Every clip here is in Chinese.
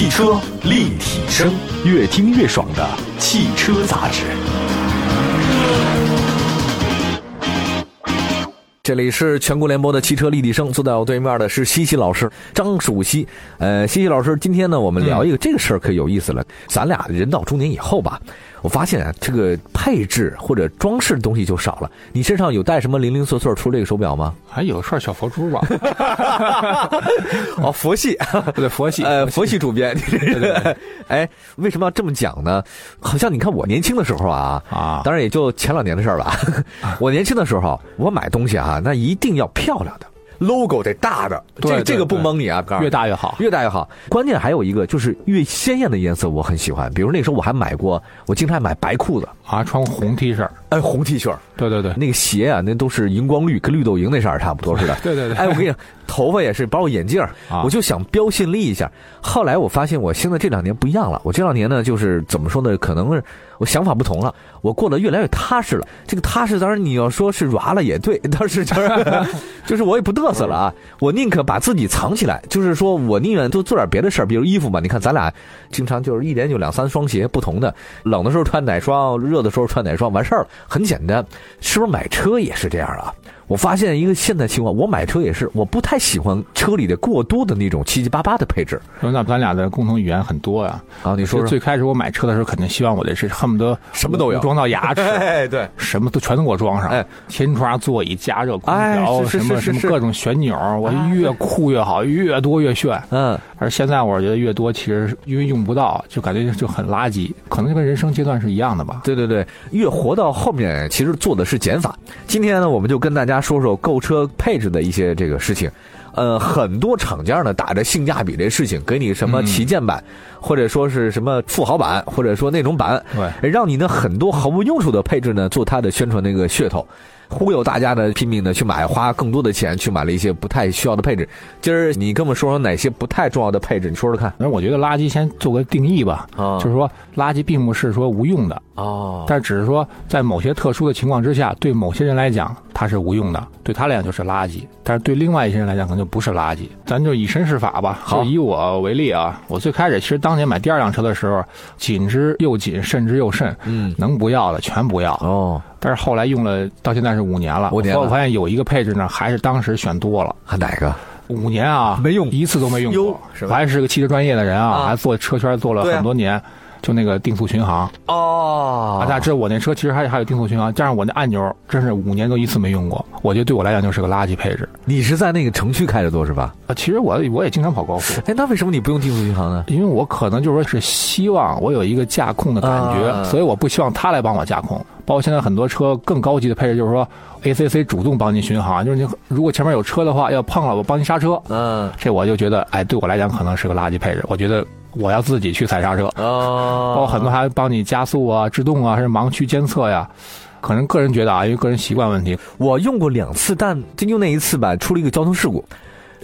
汽车立体声，越听越爽的汽车杂志。这里是全国联播的汽车立体声，坐在我对面的是西西老师张蜀西。呃，西西老师，今天呢，我们聊一个这个事儿可有意思了。咱俩人到中年以后吧，我发现啊，这个配置或者装饰的东西就少了。你身上有带什么零零碎碎出这个手表吗？还有串小佛珠吧？哦，佛系，对，佛系，呃，佛系主编。对对。哎，为什么要这么讲呢？好像你看我年轻的时候啊，啊，当然也就前两年的事儿了。我年轻的时候，我买东西啊，那一定要漂亮的，logo 得大的，这个这个不蒙你啊，越大越好，越大越好。关键还有一个就是越鲜艳的颜色，我很喜欢。比如那时候我还买过，我经常买白裤子啊，穿红 T 恤，哎，红 T 恤，对对对，那个鞋啊，那都是荧光绿，跟绿豆蝇那色儿差不多似的。对对对，哎，我跟你讲。头发也是，包括眼镜我就想标新立异一下。后来我发现，我现在这两年不一样了。我这两年呢，就是怎么说呢？可能是我想法不同了。我过得越来越踏实了。这个踏实，当然你要说是软了也对，但是就是 就是我也不嘚瑟了啊。我宁可把自己藏起来，就是说我宁愿多做点别的事儿，比如衣服嘛。你看咱俩经常就是一年就两三双鞋，不同的。冷的时候穿哪双，热的时候穿哪双，完事儿了，很简单。是不是买车也是这样啊？我发现一个现在情况，我买车也是，我不太喜欢车里的过多的那种七七八八的配置。那咱俩的共同语言很多呀。啊，你说最开始我买车的时候，肯定希望我的是恨不得什么都有，装到牙齿，哎，对，什么都全都给我装上。哎，天窗座椅加热空调，什么什么各种旋钮，我越酷越好，越多越炫。嗯，而现在我觉得越多，其实因为用不到，就感觉就很垃圾。可能就跟人生阶段是一样的吧。对对对，越活到后面，其实做的是减法。今天呢，我们就跟大家说说购车。配置的一些这个事情，呃，很多厂家呢打着性价比这事情，给你什么旗舰版，或者说是什么富豪版，或者说那种版，让你的很多毫无用处的配置呢做它的宣传那个噱头。忽悠大家的，拼命的去买，花更多的钱去买了一些不太需要的配置。今儿你跟我们说说哪些不太重要的配置？你说说看。那我觉得垃圾先做个定义吧，啊就是说垃圾并不是说无用的哦，但只是说在某些特殊的情况之下，对某些人来讲它是无用的，对他来讲就是垃圾。但是对另外一些人来讲可能就不是垃圾。咱就以身试法吧。就，以我为例啊，我最开始其实当年买第二辆车的时候，紧之又紧，慎之又慎，嗯，能不要的全不要哦。但是后来用了到现在是五年了，五年我发现有一个配置呢，还是当时选多了。哪个？五年啊，没用一次都没用过。我还是个汽车专业的人啊，还做车圈做了很多年。就那个定速巡航哦，大家知道我那车其实还还有定速巡航，加上我那按钮，真是五年都一次没用过。我觉得对我来讲就是个垃圾配置。你是在那个城区开的多是吧？啊，其实我我也经常跑高速。哎，那为什么你不用定速巡航呢？因为我可能就是说是希望我有一个驾控的感觉，所以我不希望它来帮我驾控。包括现在很多车更高级的配置，就是说 ACC 主动帮你巡航，就是你如果前面有车的话要碰了，我帮你刹车。嗯，这我就觉得，哎，对我来讲可能是个垃圾配置。我觉得。我要自己去踩刹车，哦，包括很多还帮你加速啊、制动啊，还是盲区监测呀。可能个人觉得啊，因为个人习惯问题，我用过两次，但就用那一次吧，出了一个交通事故。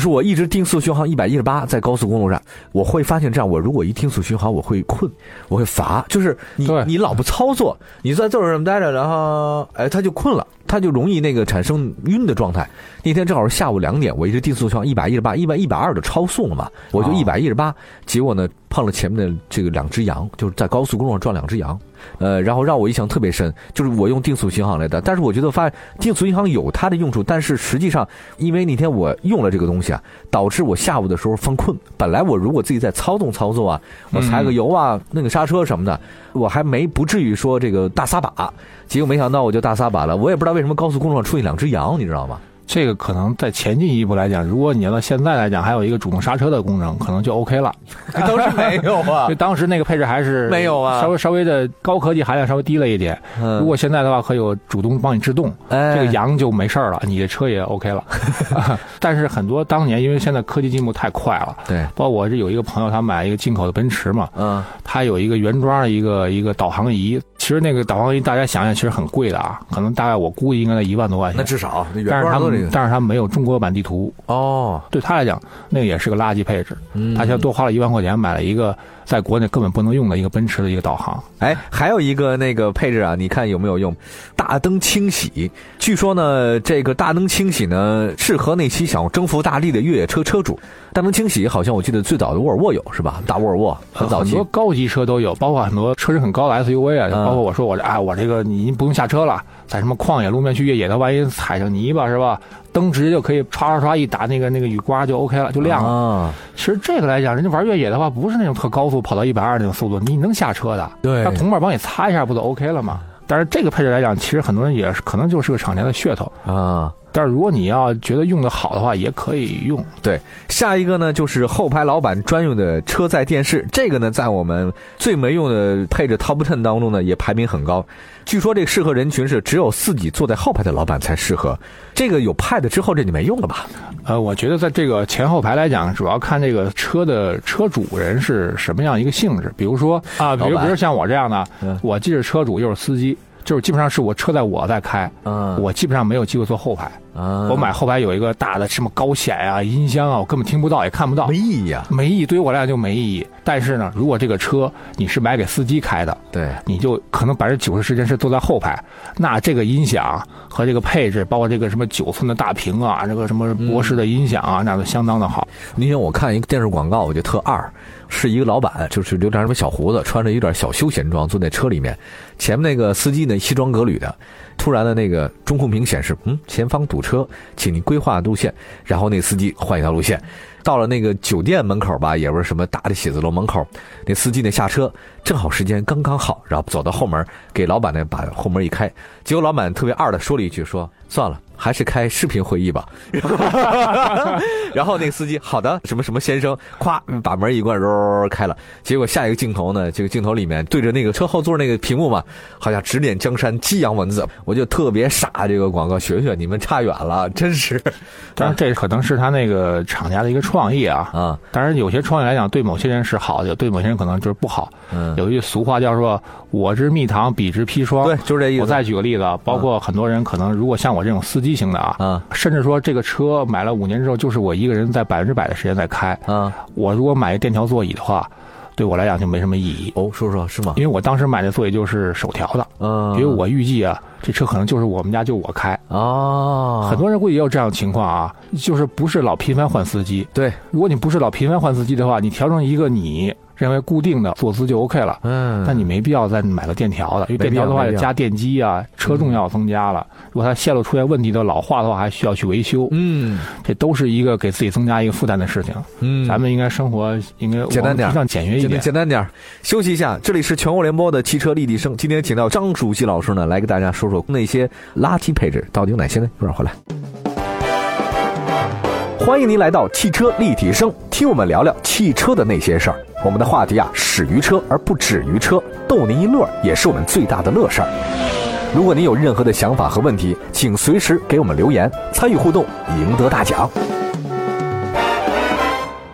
是我一直定速巡航一百一十八，在高速公路上，我会发现这样，我如果一定速巡航，我会困，我会乏，就是你你老不操作，你在座位上待着，然后哎，他就困了。他就容易那个产生晕的状态。那天正好是下午两点，我一直定速枪一百一十八，一百一百二的超速了嘛，我就一百一十八，结果呢碰了前面的这个两只羊，就是在高速公路上撞两只羊，呃，然后让我印象特别深，就是我用定速巡航来的，但是我觉得发现定速巡航有它的用处，但是实际上因为那天我用了这个东西啊，导致我下午的时候犯困。本来我如果自己在操纵操作啊，我踩个油啊，那个刹车什么的，我还没不至于说这个大撒把。结果没想到我就大撒把了，我也不知道为什么高速公路上出现两只羊，你知道吗？这个可能在前进一步来讲，如果你要到现在来讲，还有一个主动刹车的功能，可能就 OK 了。当时没有啊，因为当时那个配置还是没有啊，稍微稍微的高科技含量稍微低了一点。如果现在的话，可有主动帮你制动，这个羊就没事了，你的车也 OK 了。但是很多当年因为现在科技进步太快了，对，包括我这有一个朋友，他买一个进口的奔驰嘛，嗯，他有一个原装的一个一个导航仪，其实那个导航仪大家想想，其实很贵的啊，可能大概我估计应该在一万多块钱。那至少，但是他们但是他没有中国版地图哦。对他来讲，那个也是个垃圾配置。他现在多花了一万块钱买了一个在国内根本不能用的一个奔驰的一个导航。哎，还有一个那个配置啊，你看有没有用？大灯清洗。据说呢，这个大灯清洗呢，适合那些想征服大地的越野车车主。大灯清洗好像我记得最早的沃尔沃有是吧？大沃尔沃很早期，很多高级车都有，包括很多车身很高的 SUV 啊，包括我说我这，哎，我这个你不用下车了，在什么旷野路面去越野它，万一踩上泥巴是吧？灯直接就可以唰唰唰一打那个那个雨刮就 OK 了，就亮了。其实这个来讲，人家玩越野的话，不是那种特高速跑到一百二那种速度，你能下车的。对，他同伴帮你擦一下，不就 OK 了吗？但是这个配置来讲，其实很多人也是可能就是个厂家的噱头啊。但是如果你要觉得用的好的话，也可以用。对，下一个呢就是后排老板专用的车载电视，这个呢在我们最没用的配置 Top Ten 当中呢也排名很高。据说这个适合人群是只有自己坐在后排的老板才适合。这个有 Pad 之后，这就没用了吧？呃，我觉得在这个前后排来讲，主要看这个车的车主人是什么样一个性质。比如说啊，比如比如像我这样的，我既是车主又是司机。就是基本上是我车在我在开，嗯，我基本上没有机会坐后排。我买后排有一个大的什么高显啊、音箱啊，我根本听不到也看不到，没意义啊，没意义。对于我来讲就没意义。但是呢，如果这个车你是买给司机开的，对，你就可能百分之九十时间是坐在后排，那这个音响和这个配置，包括这个什么九寸的大屏啊，这个什么博士的音响啊，那都相当的好。那天我看一个电视广告，我就特二，是一个老板，就是留点什么小胡子，穿着有点小休闲装，坐在车里面，前面那个司机呢西装革履的。突然的那个中控屏显示，嗯，前方堵车，请您规划路线。然后那司机换一条路线，到了那个酒店门口吧，也不是什么大的写字楼门口，那司机呢下车，正好时间刚刚好，然后走到后门，给老板呢把后门一开，结果老板特别二的说了一句，说算了。还是开视频会议吧，然后那个司机好的什么什么先生，咵把门一关，揉开了。结果下一个镜头呢，这个镜头里面对着那个车后座那个屏幕嘛，好像指点江山，激扬文字，我就特别傻。这个广告学学，你们差远了，真是。当然这可能是他那个厂家的一个创意啊。啊，当然有些创意来讲，对某些人是好的，对某些人可能就是不好。嗯，有一句俗话叫做“我之蜜糖，彼之砒霜”。对，就是这意思。我再举个例子，包括很多人可能如果像我这种司机。型的啊，甚至说这个车买了五年之后，就是我一个人在百分之百的时间在开。啊，我如果买一电调座椅的话，对我来讲就没什么意义。哦，说说是吗？因为我当时买的座椅就是手调的。嗯，因为我预计啊，这车可能就是我们家就我开。哦，很多人估计也有这样的情况啊，就是不是老频繁换司机。对，如果你不是老频繁换司机的话，你调成一个你。认为固定的坐姿就 OK 了，嗯，但你没必要再买个电调的，因为电调的话要加电机啊，车重要增加了。如果它线路出现问题的老化的话，还需要去维修，嗯，这都是一个给自己增加一个负担的事情。嗯，咱们应该生活应该简单点，上简约一点，简单点。休息一下，这里是全国联播的汽车立体声，今天请到张主席老师呢，来给大家说说那些垃圾配置到底有哪些呢？一会儿回来。欢迎您来到汽车立体声，听我们聊聊汽车的那些事儿。我们的话题啊，始于车而不止于车，逗您一乐也是我们最大的乐事儿。如果您有任何的想法和问题，请随时给我们留言，参与互动，赢得大奖。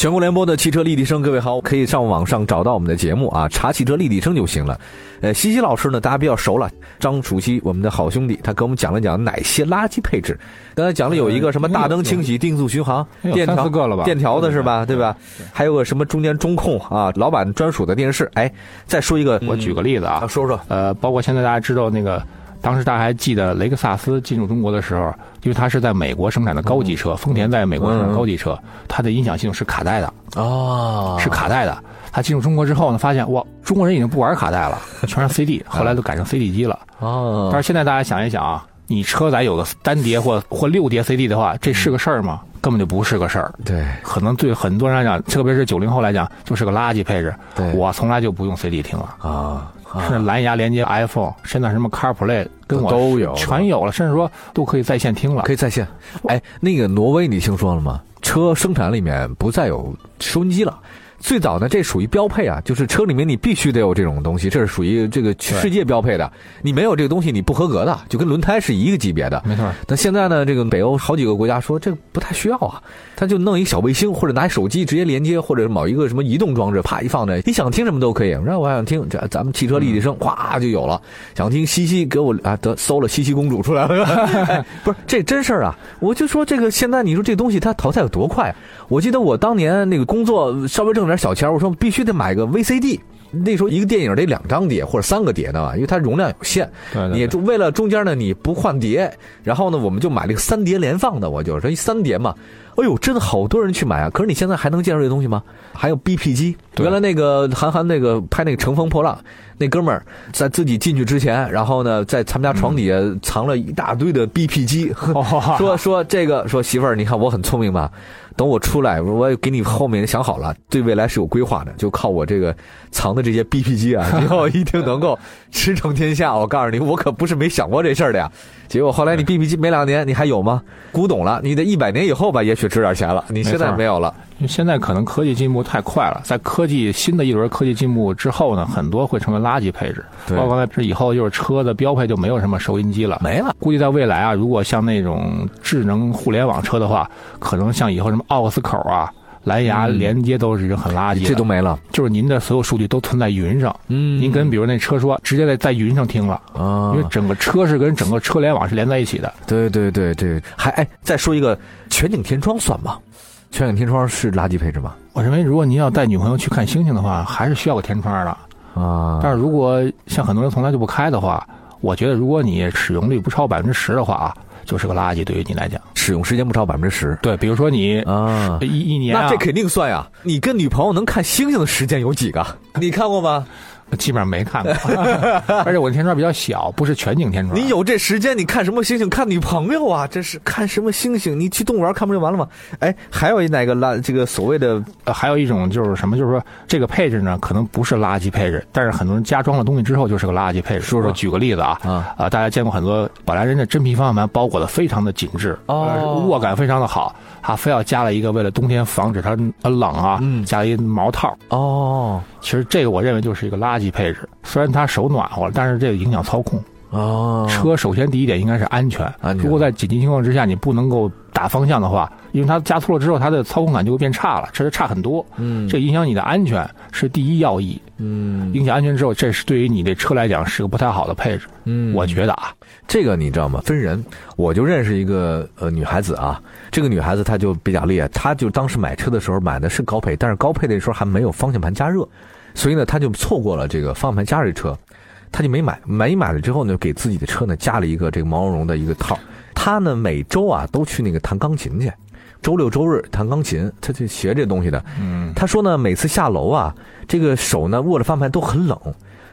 全国联播的汽车立体声，各位好，可以上网上找到我们的节目啊，查汽车立体声就行了。呃，西西老师呢，大家比较熟了，张楚曦，我们的好兄弟，他给我们讲了讲哪些垃圾配置。刚才讲了有一个什么大灯清洗、定速巡航、电调？电调的是吧？对吧？还有个什么中间中控啊，老板专属的电视。哎，再说一个，我举个例子啊，说说。呃，包括现在大家知道那个。当时大家还记得雷克萨斯进入中国的时候，因为它是在美国生产的高级车，丰田在美国生产高级车，它的音响系统是卡带的哦，是卡带的。它进入中国之后呢，发现哇，中国人已经不玩卡带了，全是 CD，后来都改成 CD 机了哦。但是现在大家想一想啊，你车载有个单碟或或六碟 CD 的话，这是个事儿吗？根本就不是个事儿。对，可能对很多人来讲，特别是九零后来讲，就是个垃圾配置。对，我从来就不用 CD 听了啊。是蓝牙连接 iPhone，现在什么 CarPlay 跟我都有，全有了，甚至说都可以在线听了，可以在线。哎，那个挪威你听说了吗？车生产里面不再有收音机了，最早呢，这属于标配啊，就是车里面你必须得有这种东西，这是属于这个世界标配的。你没有这个东西，你不合格的，就跟轮胎是一个级别的。没错。但现在呢，这个北欧好几个国家说这不太需要啊，他就弄一小卫星或者拿手机直接连接，或者某一个什么移动装置，啪一放那，你想听什么都可以。然后我想听这咱们汽车立体声，哗就有了。想听西西给我啊，得搜了西西公主出来了。不是这真事儿啊！我就说这个现在你说这东西它淘汰有多快？我记得我当年那个工作稍微挣点小钱，我说必须得买个 VCD。那时候一个电影得两张碟或者三个碟呢，因为它容量有限。你为了中间呢你不换碟，然后呢我们就买了个三碟连放的，我就说一三碟嘛。哎呦，真的好多人去买啊！可是你现在还能见着这东西吗？还有 BP 机，原来那个韩寒那个拍那个《乘风破浪》，那哥们儿在自己进去之前，然后呢在他们家床底下藏了一大堆的 BP 机，说说这个说媳妇儿，你看我很聪明吧？等我出来，我给你后面想好了，对未来是有规划的，就靠我这个藏的这些 BP 机啊，以后一定能够驰骋天下。我告诉你，我可不是没想过这事儿的呀。结果后来你 BP 机没两年，你还有吗？古董了，你得一百年以后吧，也许值点钱了。你现在没有了，现在可能科技进步太快了，在科技新的一轮科技进步之后呢，很多会成为垃圾配置。包括这以后就是车的标配就没有什么收音机了，没了。估计在未来啊，如果像那种智能互联网车的话，可能像以后什么 aux 口啊。蓝牙连接都是很垃圾，这都没了。就是您的所有数据都存在云上，嗯，您跟比如那车说，直接在在云上听了啊，因为整个车是跟整个车联网是连在一起的。对对对对，还哎，再说一个全景天窗算吗？全景天窗是垃圾配置吗？我认为，如果您要带女朋友去看星星的话，还是需要个天窗的啊。但是如果像很多人从来就不开的话，我觉得如果你使用率不超百分之十的话啊。就是个垃圾，对于你来讲，使用时间不超百分之十。对，比如说你啊，一一年，那这肯定算呀。你跟女朋友能看星星的时间有几个？你看过吗？基本上没看过，而且我的天窗比较小，不是全景天窗。你有这时间，你看什么星星？看女朋友啊，这是看什么星星？你去动物园看不就完了吗？哎，还有哪个垃？这个所谓的，还有一种就是什么？就是说这个配置呢，可能不是垃圾配置，但是很多人加装了东西之后就是个垃圾配置。说说，举个例子啊，啊，大家见过很多本来人家真皮方向盘包裹的非常的紧致，哦，握感非常的好，他非要加了一个为了冬天防止它冷啊，加了一毛套。哦，其实这个我认为就是一个垃圾。配置虽然它手暖和了，但是这个影响操控哦。车首先第一点应该是安全，如果在紧急情况之下你不能够打方向的话，因为它加速了之后，它的操控感就会变差了，这是差很多。嗯，这影响你的安全是第一要义。嗯，影响安全之后，这是对于你这车来讲是个不太好的配置。嗯，我觉得啊，这个你知道吗？分人，我就认识一个呃女孩子啊，这个女孩子她就比较厉害，她就当时买车的时候买的是高配，但是高配的时候还没有方向盘加热。所以呢，他就错过了这个方向盘加热车，他就没买。没买了之后呢，给自己的车呢加了一个这个毛茸茸的一个套。他呢每周啊都去那个弹钢琴去，周六周日弹钢琴，他去学这东西的。嗯，他说呢，每次下楼啊，这个手呢握着方向盘都很冷。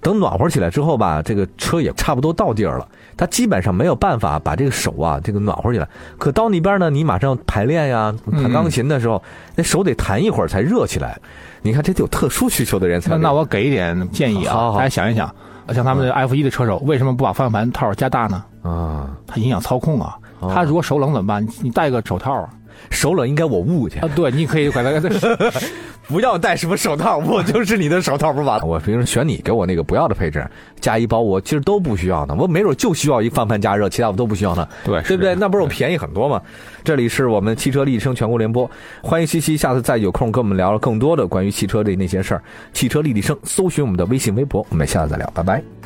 等暖和起来之后吧，这个车也差不多到地儿了。他基本上没有办法把这个手啊这个暖和起来。可到那边呢，你马上排练呀，弹钢琴的时候，那手得弹一会儿才热起来。你看，这得有特殊需求的人才。那我给一点建议啊，大家想一想，像他们 F 一的车手，为什么不把方向盘套加大呢？啊，它影响操控啊。他如果手冷怎么办？你戴个手套啊。手冷应该我捂去啊！对，你可以管他 不要戴什么手套，我就是你的手套，不是吧？我平时选你给我那个不要的配置，加一包，我其实都不需要呢。我没准就需要一方向盘加热，其他我都不需要呢。对，对不对？那不是我便宜很多吗？这里是我们汽车立体声全国联播，欢迎西西，下次再有空跟我们聊更多的关于汽车的那些事儿。汽车立体声，搜寻我们的微信微博，我们下次再聊，拜拜。